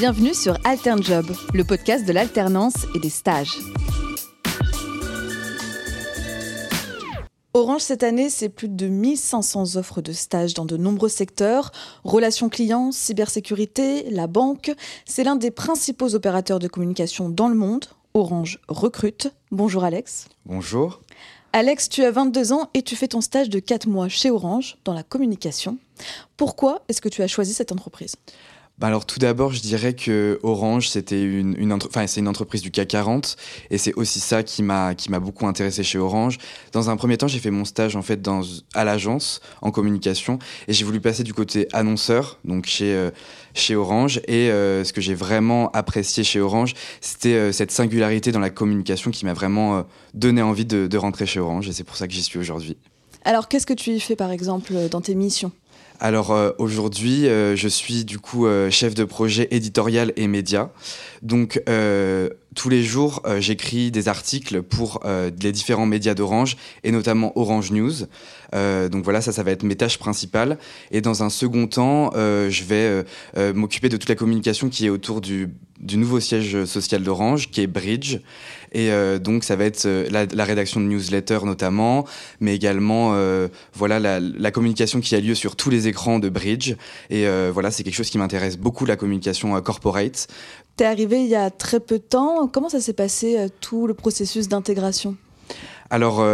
Bienvenue sur AlternJob, le podcast de l'alternance et des stages. Orange cette année, c'est plus de 1500 offres de stages dans de nombreux secteurs. Relations clients, cybersécurité, la banque. C'est l'un des principaux opérateurs de communication dans le monde. Orange recrute. Bonjour Alex. Bonjour. Alex, tu as 22 ans et tu fais ton stage de 4 mois chez Orange dans la communication. Pourquoi est-ce que tu as choisi cette entreprise? Bah alors tout d'abord, je dirais que Orange, c'était une, c'est une entreprise du CAC 40 et c'est aussi ça qui m'a beaucoup intéressé chez Orange. Dans un premier temps, j'ai fait mon stage en fait dans à l'agence en communication et j'ai voulu passer du côté annonceur, donc chez euh, Orange et euh, ce que j'ai vraiment apprécié chez Orange, c'était euh, cette singularité dans la communication qui m'a vraiment donné envie de, de rentrer chez Orange et c'est pour ça que j'y suis aujourd'hui. Alors, qu'est-ce que tu y fais par exemple dans tes missions? Alors euh, aujourd'hui, euh, je suis du coup euh, chef de projet éditorial et média. Donc tous les jours, j'écris des articles pour les différents médias d'Orange et notamment Orange News. donc voilà, ça, ça va être mes tâches principales. Et dans un second temps, je vais m'occuper de toute la communication qui est autour du du nouveau siège social d'Orange, qui est Bridge. Et euh, donc, ça va être euh, la, rédaction de newsletters notamment, mais également euh, voilà, la, communication qui a lieu sur tous les écrans de Bridge. Et voilà, c'est quelque chose qui m'intéresse beaucoup, la communication corporate. Tu es arrivé il y a très peu de temps. Comment ça s'est passé, tout le processus d'intégration? Alors,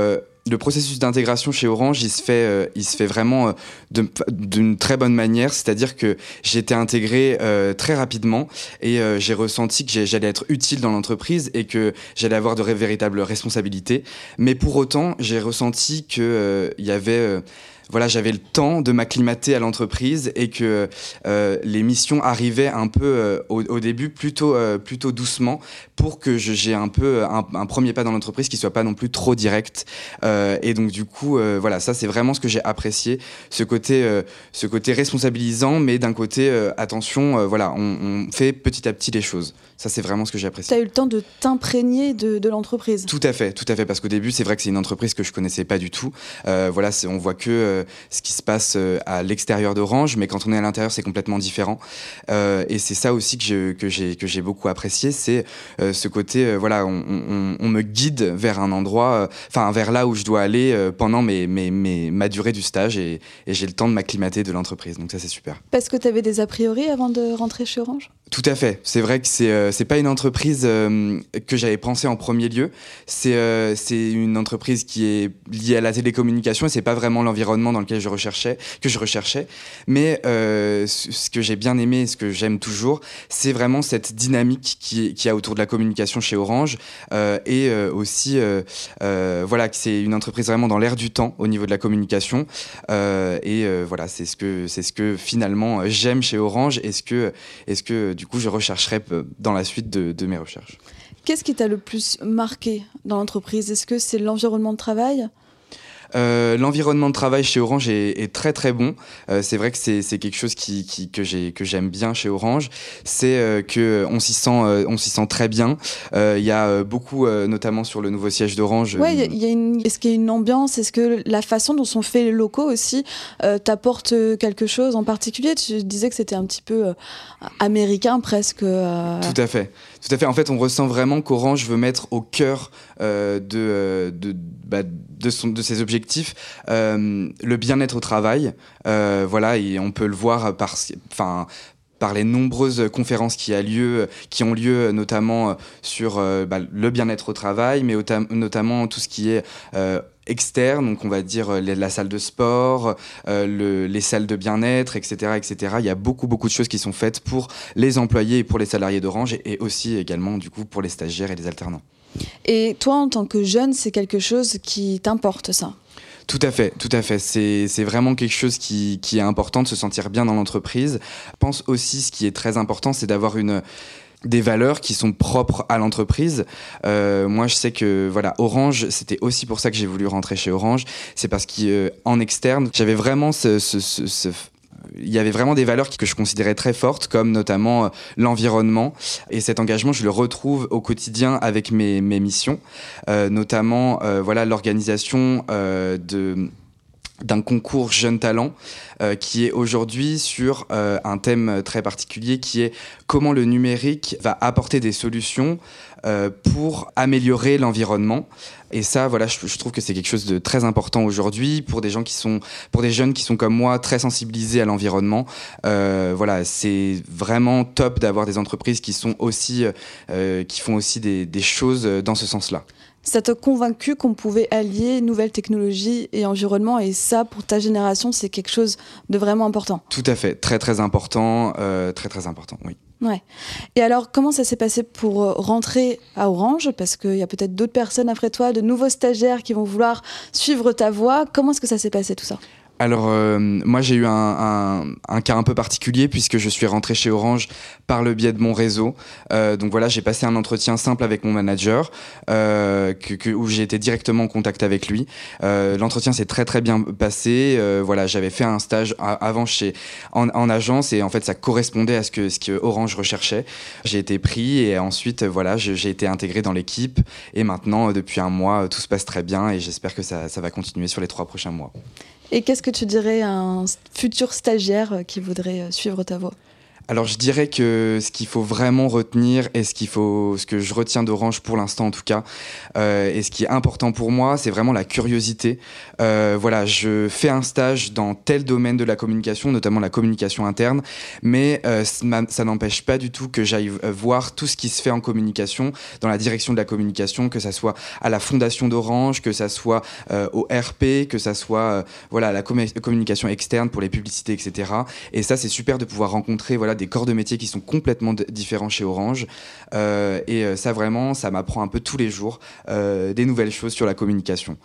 le processus d'intégration chez Orange, il se fait, euh, il se fait vraiment euh, d'une très bonne manière. C'est-à-dire que j'ai été intégré euh, très rapidement et j'ai ressenti que j'allais être utile dans l'entreprise et que j'allais avoir de véritables responsabilités. Mais pour autant, j'ai ressenti qu'il y avait voilà, j'avais le temps de m'acclimater à l'entreprise et que euh, les missions arrivaient un peu euh, au, début plutôt, euh, plutôt doucement pour que j'ai un peu un, premier pas dans l'entreprise qui soit pas non plus trop direct. et donc du coup, voilà, ça c'est vraiment ce que j'ai apprécié, ce côté, ce côté responsabilisant, mais d'un côté, attention, voilà, on, fait petit à petit les choses. Ça c'est vraiment ce que j'ai apprécié. Tu as eu le temps de t'imprégner de, de l'entreprise. Tout à fait, tout à fait, parce qu'au début c'est vrai que c'est une entreprise que je connaissais pas du tout. voilà, on voit que ce qui se passe euh, à l'extérieur d'Orange, mais quand on est à l'intérieur, c'est complètement différent. Euh, et c'est ça aussi que, j'ai beaucoup apprécié, c'est ce côté, voilà, on, me guide vers un endroit, enfin vers là où je dois aller pendant ma durée du stage et, et j'ai le temps de m'acclimater de l'entreprise. Donc ça, c'est super. Parce que tu avais des a priori avant de rentrer chez Orange? Tout à fait. C'est vrai que c'est euh, pas une entreprise euh, que j'avais pensé en premier lieu. C'est euh, c'est une entreprise qui est liée à la télécommunication et c'est pas vraiment l'environnement dans lequel je recherchais que je recherchais. Mais ce que j'ai bien aimé, ce que j'aime toujours, c'est vraiment cette dynamique qui qui a autour de la communication chez Orange et aussi voilà que c'est une entreprise vraiment dans l'air du temps au niveau de la communication et voilà c'est ce que c'est ce que finalement j'aime chez Orange. Est-ce que est-ce que du coup, je rechercherai euh, dans la suite de, mes recherches. Qu'est-ce qui t'a le plus marqué dans l'entreprise? Est-ce que c'est l'environnement de travail? Euh, l'environnement de travail chez Orange est, très très bon. Euh, c'est vrai que c'est quelque chose qui, que j'aime bien chez Orange. C'est euh, que on s'y sent on s'y sent très bien. Il y a beaucoup, notamment sur le nouveau siège d'Orange. Ouais. Est-ce qu'il y a une ambiance? Est-ce que la façon dont sont faits les locaux aussi t'apporte quelque chose en particulier? Tu disais que c'était un petit peu américain presque. Tout à fait. Tout à fait. En fait, on ressent vraiment qu'Orange veut mettre au cœur de, de, bah, de, son, de ses objectifs euh, le bien-être au travail. Euh, voilà, et on peut le voir par, enfin, par les nombreuses conférences qui, a lieu, qui ont lieu notamment sur euh, bah, le bien-être au travail, mais notamment tout ce qui est externe, donc on va dire la salle de sport, les salles de bien-être, etc., etc. Il y a beaucoup beaucoup de choses qui sont faites pour les employés et pour les salariés d'Orange et aussi également du coup pour les stagiaires et les alternants. Et toi, en tant que jeune, c'est quelque chose qui t'importe, ça? Tout à fait, tout à fait. C'est vraiment quelque chose qui, qui, est important de se sentir bien dans l'entreprise. Je pense aussi, ce qui est très important, c'est d'avoir une des valeurs qui sont propres à l'entreprise. Euh, moi, je sais que voilà, Orange, c'était aussi pour ça que j'ai voulu rentrer chez Orange. C'est parce qu'en externe, j'avais vraiment ce, ce, ce, il y avait vraiment des valeurs que je considérais très fortes, comme notamment euh, l'environnement. Et cet engagement, je le retrouve au quotidien avec mes, mes missions, euh, notamment euh, voilà l'organisation de d'un concours Jeunes Talents euh, qui est aujourd'hui sur euh, un thème très particulier qui est comment le numérique va apporter des solutions euh, pour améliorer l'environnement. Et ça, voilà, je, trouve que c'est quelque chose de très important aujourd'hui pour des gens qui sont, pour des jeunes qui sont comme moi très sensibilisés à l'environnement. voilà, c'est vraiment top d'avoir des entreprises qui sont aussi, qui font aussi des, des choses dans ce sens-là ça t'a convaincu qu'on pouvait allier nouvelles technologies et environnement et ça pour ta génération c'est quelque chose de vraiment important. Tout à fait, très très important, euh, très très important, oui. Ouais. Et alors comment ça s'est passé pour euh, rentrer à Orange? Parce qu'il y a peut-être d'autres personnes après toi, de nouveaux stagiaires qui vont vouloir suivre ta voie. Comment est-ce que ça s'est passé tout ça? Alors euh, moi j'ai eu un, cas un peu particulier puisque je suis rentré chez Orange par le biais de mon réseau. Euh, donc voilà j'ai passé un entretien simple avec mon manager euh, que, où j'ai été directement en contact avec lui. L'entretien s'est très très bien passé. voilà j'avais fait un stage avant chez en, agence et en fait ça correspondait à ce que ce que Orange recherchait. J'ai été pris et ensuite voilà j'ai été intégré dans l'équipe et maintenant depuis un mois tout se passe très bien et j'espère que ça, ça va continuer sur les trois prochains mois. Et qu'est-ce que tu dirais à un futur stagiaire qui voudrait suivre ta voie? Alors je dirais que ce qu'il faut vraiment retenir et ce qu'il faut, ce que je retiens d'Orange pour l'instant en tout cas, euh, et ce qui est important pour moi, c'est vraiment la curiosité. Euh, voilà, je fais un stage dans tel domaine de la communication, notamment la communication interne, mais euh, ça n'empêche pas du tout que j'aille voir tout ce qui se fait en communication, dans la direction de la communication, que ça soit à la fondation d'Orange, que ça soit au RP, que ça soit voilà la communication externe pour les publicités, etc. Et ça c'est super de pouvoir rencontrer voilà des corps de métier qui sont complètement différents chez Orange. Euh, et euh, ça, vraiment, ça m'apprend un peu tous les jours euh, des nouvelles choses sur la communication.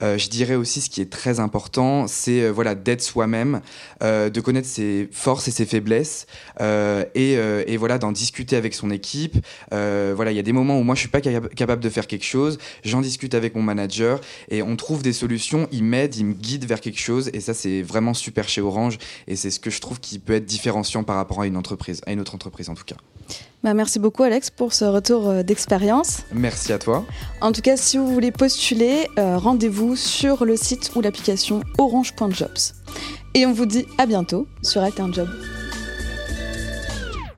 je dirais aussi ce qui est très important, c'est voilà, d'être soi-même, de connaître ses forces et ses faiblesses, et, et, voilà, d'en discuter avec son équipe. voilà, il y a des moments où moi, je suis pas capable de faire quelque chose, j'en discute avec mon manager, et on trouve des solutions, il m'aide, il me guide vers quelque chose, et ça, c'est vraiment super chez Orange, et c'est ce que je trouve qui peut être différenciant par rapport à une entreprise, à une autre entreprise en tout cas. Bah, merci beaucoup Alex pour ce retour euh, d'expérience. Merci à toi. En tout cas, si vous voulez postuler, euh, rendez-vous sur le site ou l'application orange.jobs. Et on vous dit à bientôt sur Job.